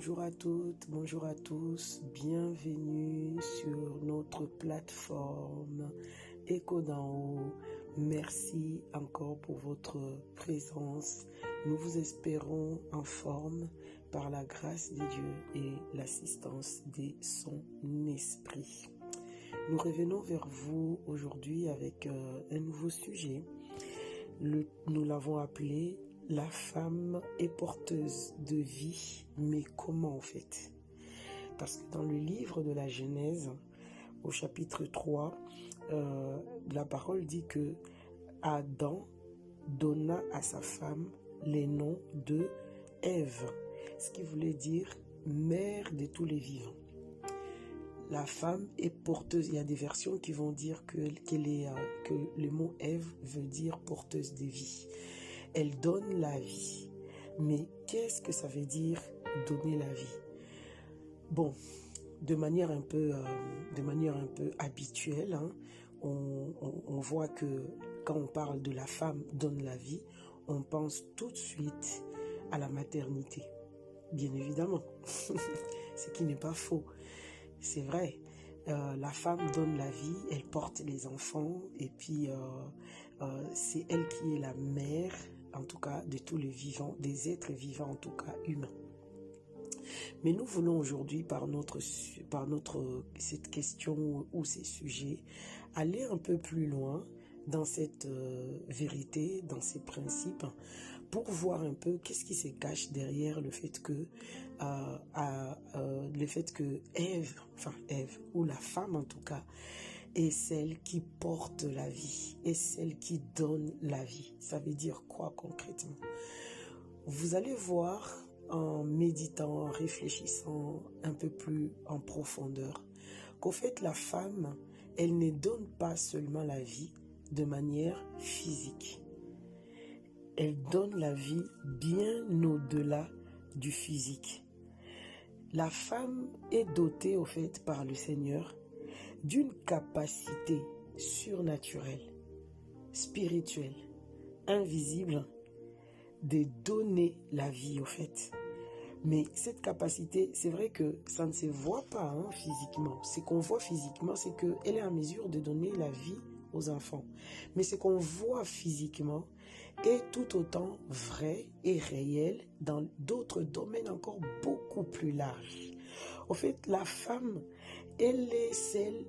Bonjour à toutes, bonjour à tous, bienvenue sur notre plateforme Écho d'en haut. Merci encore pour votre présence. Nous vous espérons en forme par la grâce de Dieu et l'assistance de son esprit. Nous revenons vers vous aujourd'hui avec euh, un nouveau sujet. Nous l'avons appelé La femme est porteuse de vie, mais comment en fait? Parce que dans le livre de la Genèse, au chapitre 3, euh, la parole dit que Adam donna à sa femme les noms de Ève, ce qui voulait dire mère de tous les vivants. La femme est porteuse. Il y a des versions qui vont dire que, euh, que le mot Ève veut dire porteuse de vie. Elle donne la vie. Mais qu'est-ce que ça veut dire donner la vie? Bon, de manière un peu, euh, habituelle, hein, on, voit que quand on parle de la femme donne la vie, on pense tout de suite à la maternité. Bien évidemment, ce qui n'est pas faux. C'est vrai, euh, la femme donne la vie, elle porte les enfants et puis euh, c'est elle qui est la mère, en tout cas, de tous les vivants, des êtres vivants, en tout cas humains. Mais nous voulons aujourd'hui, par notre, par notre, cette question ou ces sujets, aller un peu plus loin dans cette vérité, dans ces principes, pour voir un peu qu'est-ce qui se cache derrière le fait que euh, euh, le fait que Ève, enfin Ève ou la femme en tout cas, est celle qui porte la vie, est celle qui donne la vie. Ça veut dire quoi concrètement? Vous allez voir en méditant, en réfléchissant un peu plus en profondeur, qu'au fait la femme, elle ne donne pas seulement la vie de manière physique elle donne la vie bien au-delà du physique. La femme est dotée au fait par le Seigneur d'une capacité surnaturelle, spirituelle, invisible de donner la vie au fait. Mais cette capacité, c'est vrai que ça ne se voit pas hein, physiquement. Ce qu'on voit physiquement, c'est qu'elle est en mesure de donner la vie aux enfants. Mais ce qu'on voit physiquement, est tout autant vrai et réel dans d'autres domaines encore beaucoup plus larges. En fait, la femme, elle est celle,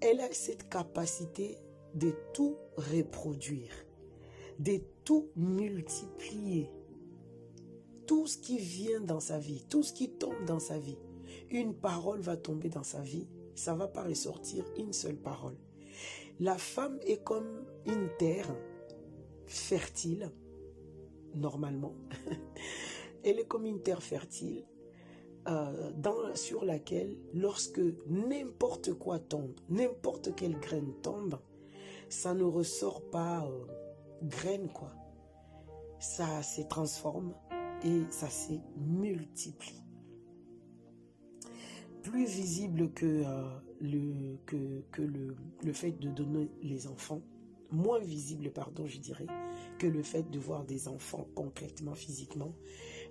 elle a cette capacité de tout reproduire, de tout multiplier. Tout ce qui vient dans sa vie, tout ce qui tombe dans sa vie, une parole va tomber dans sa vie, ça va pas ressortir une seule parole. La femme est comme une terre fertile, normalement. Elle est comme une terre fertile euh, sur laquelle, lorsque n'importe quoi tombe, n'importe quelle graine tombe, ça ne ressort pas euh, graine, quoi. Ça se transforme et ça se multiplie. Plus visible que, euh, le, que, que le, le fait de donner les enfants, moins visible, pardon, je dirais, que le fait de voir des enfants concrètement, physiquement.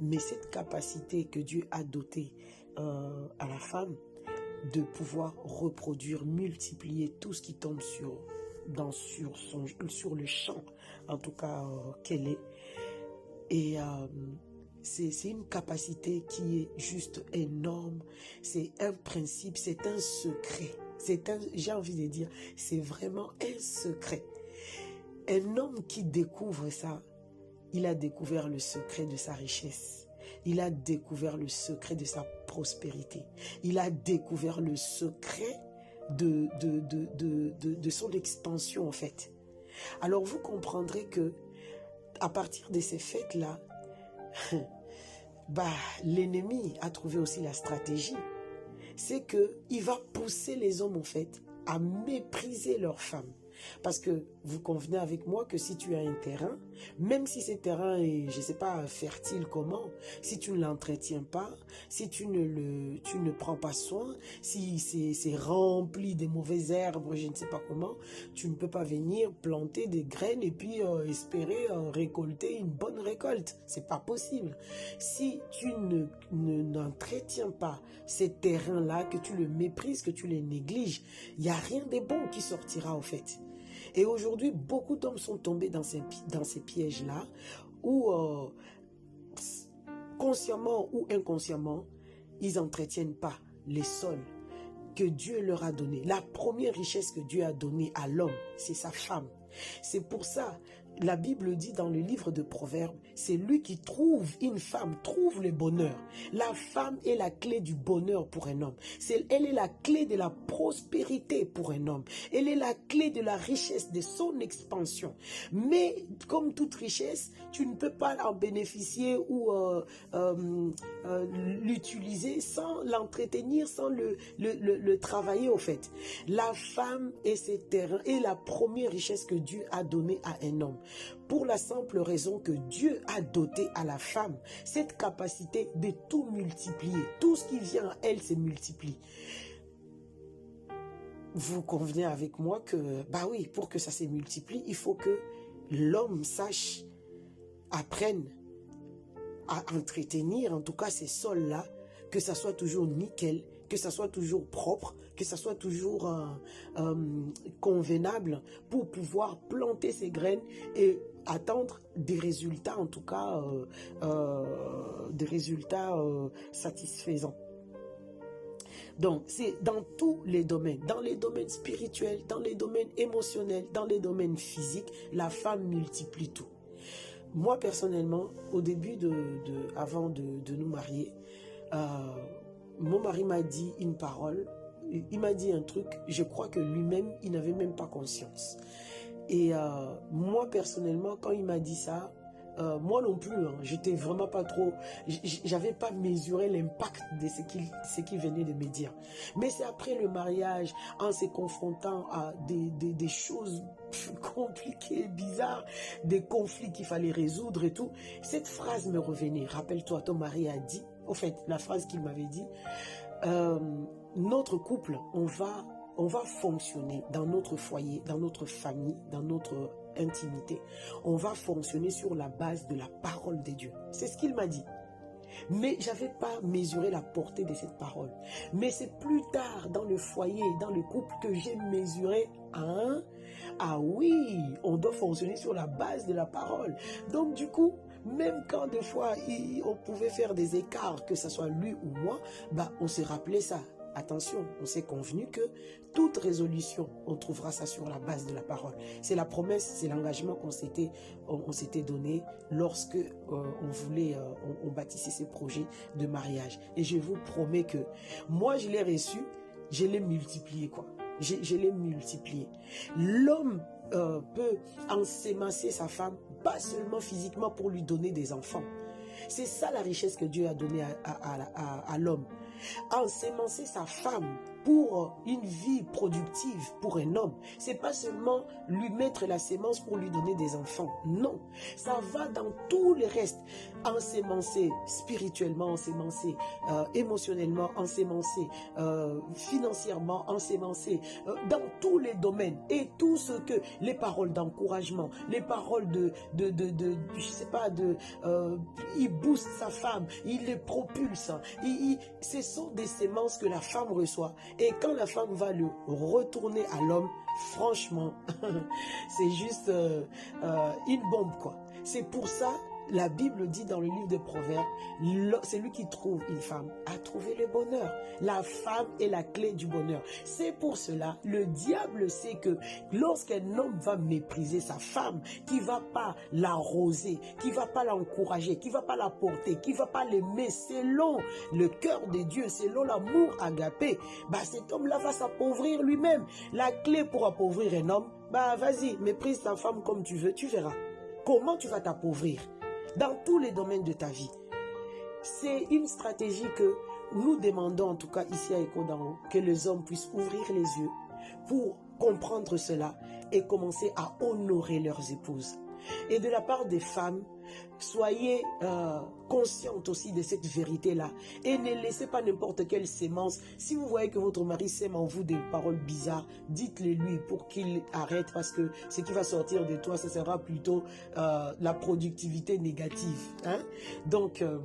Mais cette capacité que Dieu a dotée euh, à la femme de pouvoir reproduire, multiplier tout ce qui tombe sur, dans, sur, son, sur le champ, en tout cas euh, qu'elle est. Et euh, c'est une capacité qui est juste énorme. C'est un principe, c'est un secret. C'est j'ai envie de dire, c'est vraiment un secret. Un homme qui découvre ça, il a découvert le secret de sa richesse. Il a découvert le secret de sa prospérité. Il a découvert le secret de, de, de, de, son expansion, en fait. Alors vous comprendrez que à partir de ces fêtes-là, bah, l'ennemi a trouvé aussi la stratégie. C'est que il va pousser les hommes, en fait, à mépriser leurs femmes Parce que vous convenez avec moi que si tu as un terrain, même si ce terrain est, je ne sais pas, fertile comment, si tu ne l'entretiens pas, si tu ne, le, tu ne prends pas soin, si c'est rempli de mauvaises herbes, je ne sais pas comment, tu ne peux pas venir planter des graines et puis euh, espérer euh, récolter une bonne récolte. C'est pas possible. Si tu ne n'entretiens pas ces terrains-là, que tu le méprises, que tu les négliges, il n'y a rien de bon qui sortira au fait. Et aujourd'hui, beaucoup d'hommes sont tombés dans ces, pièges-là où, euh, consciemment ou inconsciemment, ils n'entretiennent pas les sols que Dieu leur a donnés. La première richesse que Dieu a donnée à l'homme, c'est sa femme. C'est pour ça, la Bible dit dans le livre de Proverbes, c'est lui qui trouve une femme, trouve le bonheur. La femme est la clé du bonheur pour un homme. elle est la clé de la prospérité pour un homme. Elle est la clé de la richesse, de son expansion. Mais comme toute richesse, tu ne peux pas en bénéficier ou euh, euh, euh, l'utiliser sans l'entretenir, sans le, le, travailler au fait. La femme et ses terrains est la première richesse que Dieu a donnée à un homme pour la simple raison que Dieu a doté à la femme cette capacité de tout multiplier. Tout ce qui vient à elle se multiplie. Vous convenez avec moi que, bah oui, pour que ça se multiplie, il faut que l'homme sache, apprenne à entretenir, en tout cas ces sols-là, que ça soit toujours nickel, que ça soit toujours propre, que ça soit toujours euh, euh, convenable pour pouvoir planter ces graines et attendre des résultats, en tout cas, euh, des résultats satisfaisants. Donc, c'est dans tous les domaines, dans les domaines spirituels, dans les domaines émotionnels, dans les domaines physiques, la femme multiplie tout. Moi, personnellement, au début de, avant de, nous marier, mon mari m'a dit une parole, il m'a dit un truc, je crois que lui-même, il n'avait même pas conscience. Et euh, moi, personnellement, quand il m'a dit ça, euh, moi non plus, hein, j'étais vraiment pas trop, j'avais pas mesuré l'impact de ce qu'il ce qui venait de me dire. Mais c'est après le mariage, en se confrontant à des, des, des choses compliquées, bizarres, des conflits qu'il fallait résoudre et tout, cette phrase me revenait. Rappelle-toi, ton mari a dit, au fait, la phrase qu'il m'avait dit, euh, notre couple, on va, on va fonctionner dans notre foyer, dans notre famille, dans notre intimité. On va fonctionner sur la base de la parole de Dieu. C'est ce qu'il m'a dit. Mais j'avais pas mesuré la portée de cette parole. Mais c'est plus tard dans le foyer, dans le couple que j'ai mesuré un ah oui, on doit fonctionner sur la base de la parole. Donc du coup, même quand des fois on pouvait faire des écarts, que ce soit lui ou moi, bah, on s'est rappelé ça. Attention, on s'est convenu que toute résolution, on trouvera ça sur la base de la parole. C'est la promesse, c'est l'engagement qu'on s'était on, s'était donné lorsque euh, on voulait, euh, on, bâtissait ces projets de mariage. Et je vous promets que moi, je l'ai reçu, je l'ai multiplié quoi. Je l'ai multiplié. L'homme peut ensemencer sa femme, pas seulement physiquement pour lui donner des enfants. C'est ça la richesse que Dieu a donnée à, l'homme. Ensemencer sa femme pour une vie productive pour un homme. C'est pas seulement lui mettre la sémence pour lui donner des enfants. Non. Ça va dans tout le reste. Ensemencer spirituellement, ensemencer euh, émotionnellement, ensemencer euh, financièrement, ensemencer euh, dans tous les domaines. Et tout ce que les paroles d'encouragement, les paroles de, de, de, je sais pas, de, euh, il booste sa femme, il les propulse. Ce sont des sémences que la femme reçoit. Et quand la femme va le retourner à l'homme, franchement, c'est juste euh, euh, une bombe, quoi. C'est pour ça la Bible dit dans le livre de Proverbes, celui qui trouve une femme a trouvé le bonheur. La femme est la clé du bonheur. C'est pour cela, le diable sait que lorsqu'un homme va mépriser sa femme, qui va pas l'arroser, qui va pas l'encourager, qui va pas la porter, qui va pas l'aimer selon le cœur de Dieu, selon l'amour agapé, bah cet homme-là va s'appauvrir lui-même. La clé pour appauvrir un homme, bah vas-y, méprise ta femme comme tu veux, tu verras. Comment tu vas t'appauvrir? Dans tous les domaines de ta vie. C'est une stratégie que nous demandons, en tout cas ici à Echo que les hommes puissent ouvrir les yeux pour comprendre cela aient commencé à honorer leurs épouses. Et de la part des femmes, soyez euh, conscientes aussi de cette vérité-là. Et ne laissez pas n'importe quelle sémence. Si vous voyez que votre mari sème en vous des paroles bizarres, dites-les lui pour qu'il arrête parce que ce qui va sortir de toi, ce sera plutôt euh, la productivité négative. Hein? Donc, euh,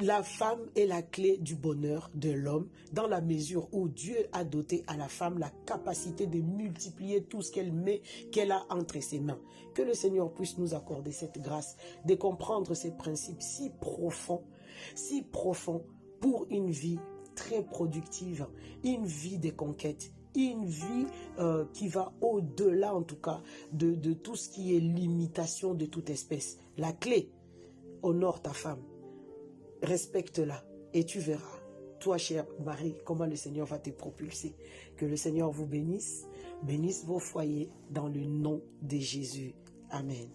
la femme est la clé du bonheur de l'homme dans la mesure où Dieu a doté à la femme la capacité de multiplier tout ce qu'elle met, qu'elle a entre ses mains. Que le Seigneur puisse nous accorder cette grâce comprendre ces principes si profonds, si profonds pour une vie très productive, une vie de conquête, une vie euh, qui va au-delà en tout cas de, de tout ce qui est limitation de toute espèce. La clé, honore ta femme respecte-la et tu verras, toi, cher Marie, comment le Seigneur va te propulser. Que le Seigneur vous bénisse, bénisse vos foyers dans le nom de Jésus. Amen.